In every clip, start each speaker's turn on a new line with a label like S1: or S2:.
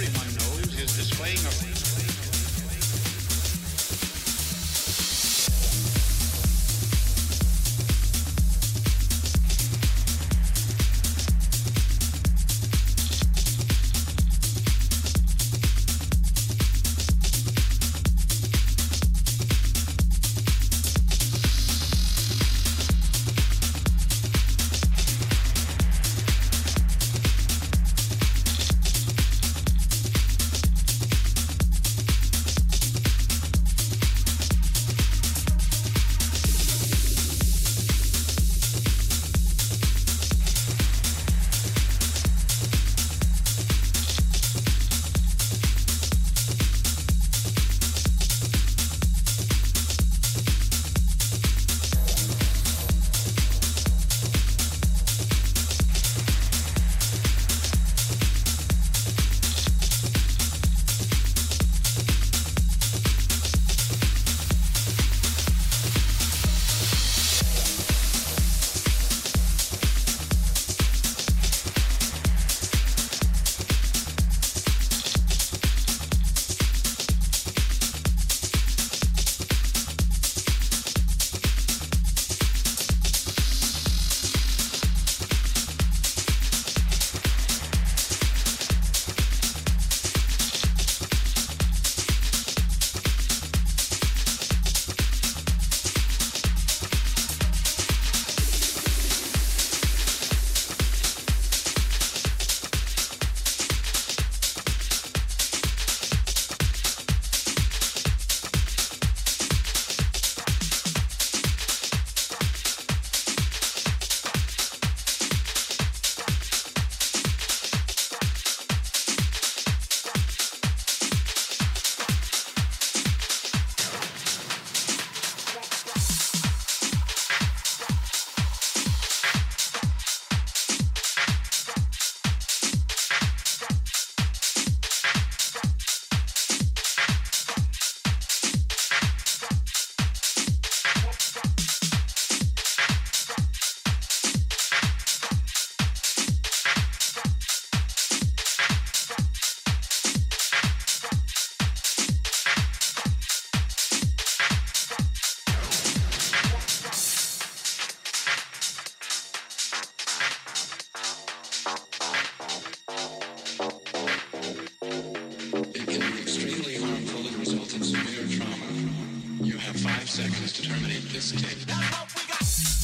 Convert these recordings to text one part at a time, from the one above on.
S1: everyone knows, is displaying a
S2: seconds to terminate this tape.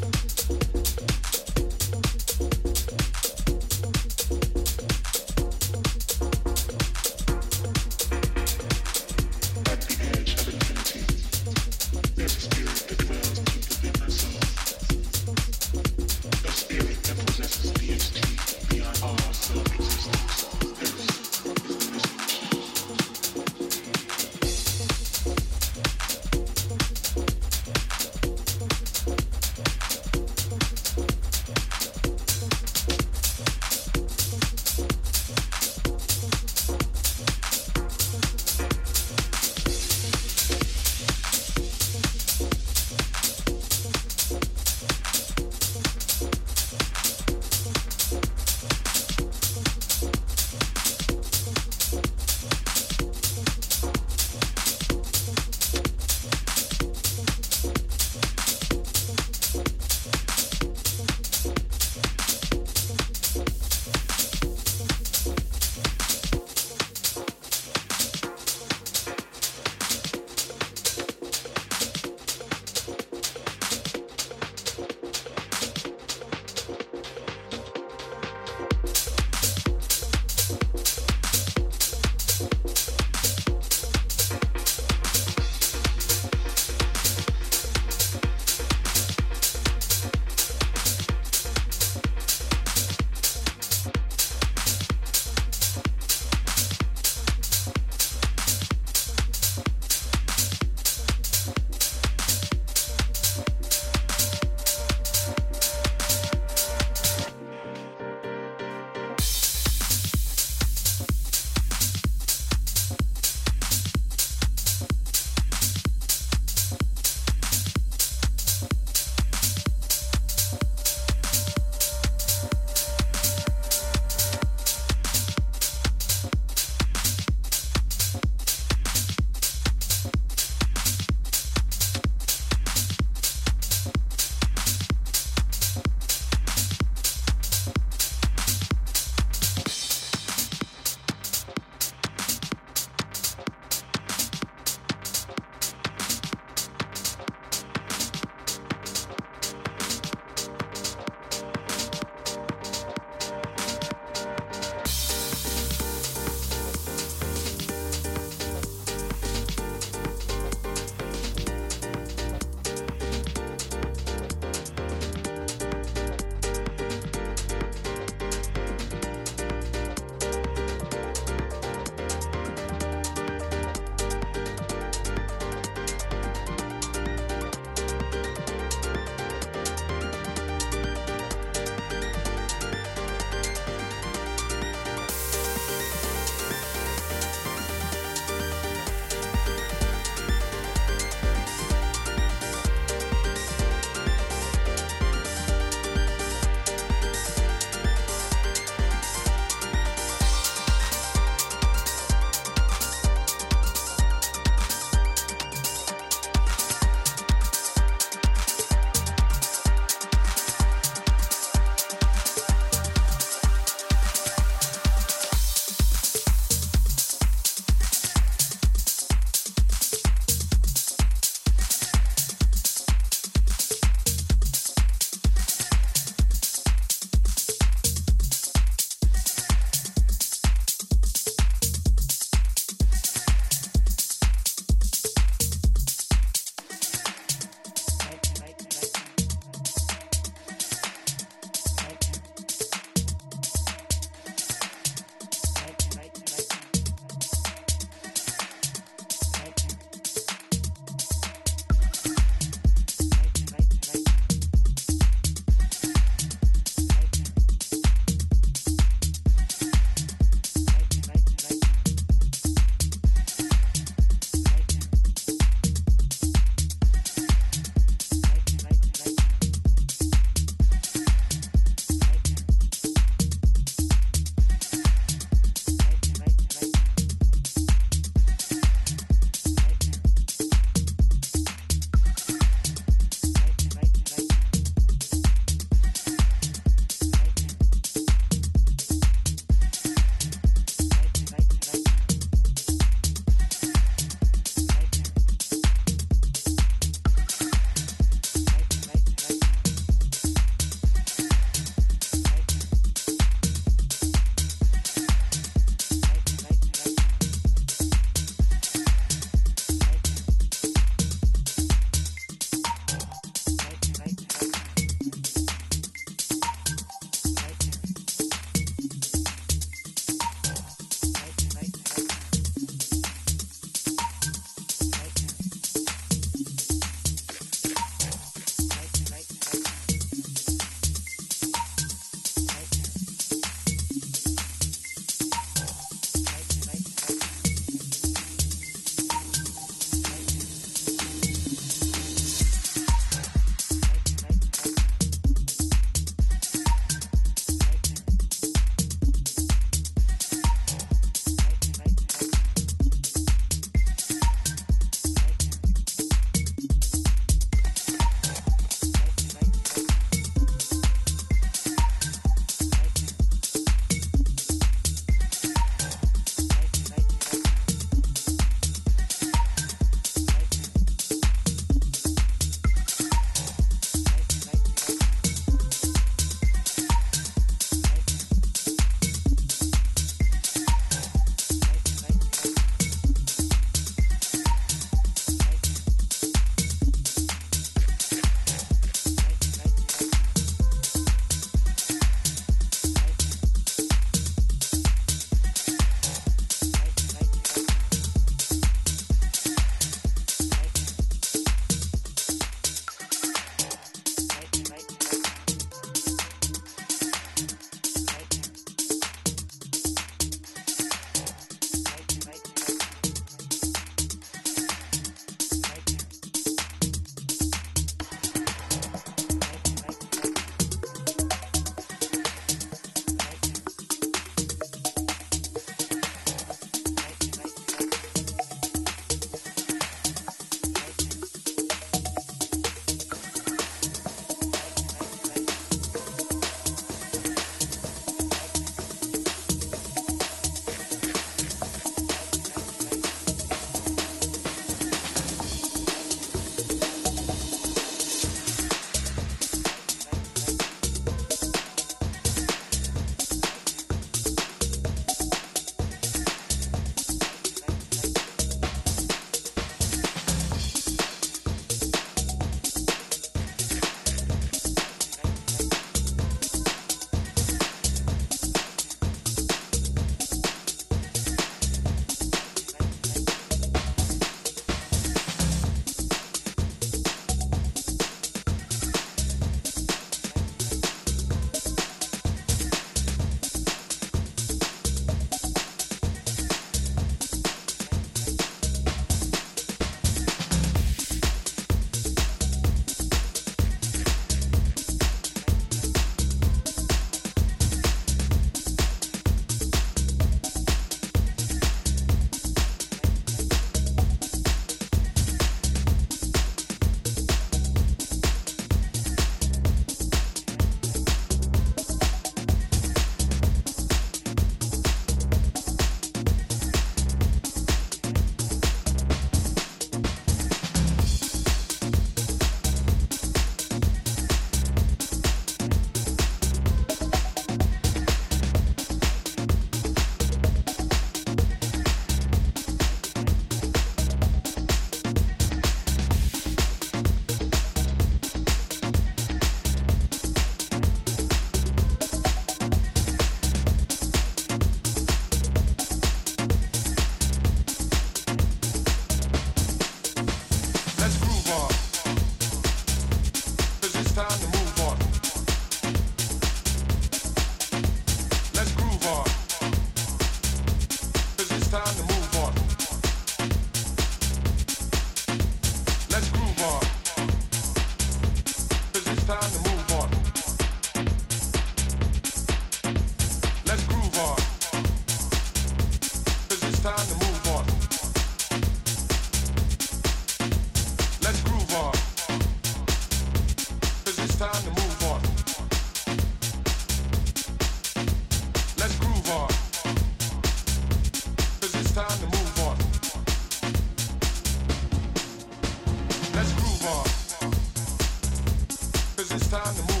S3: Time to move.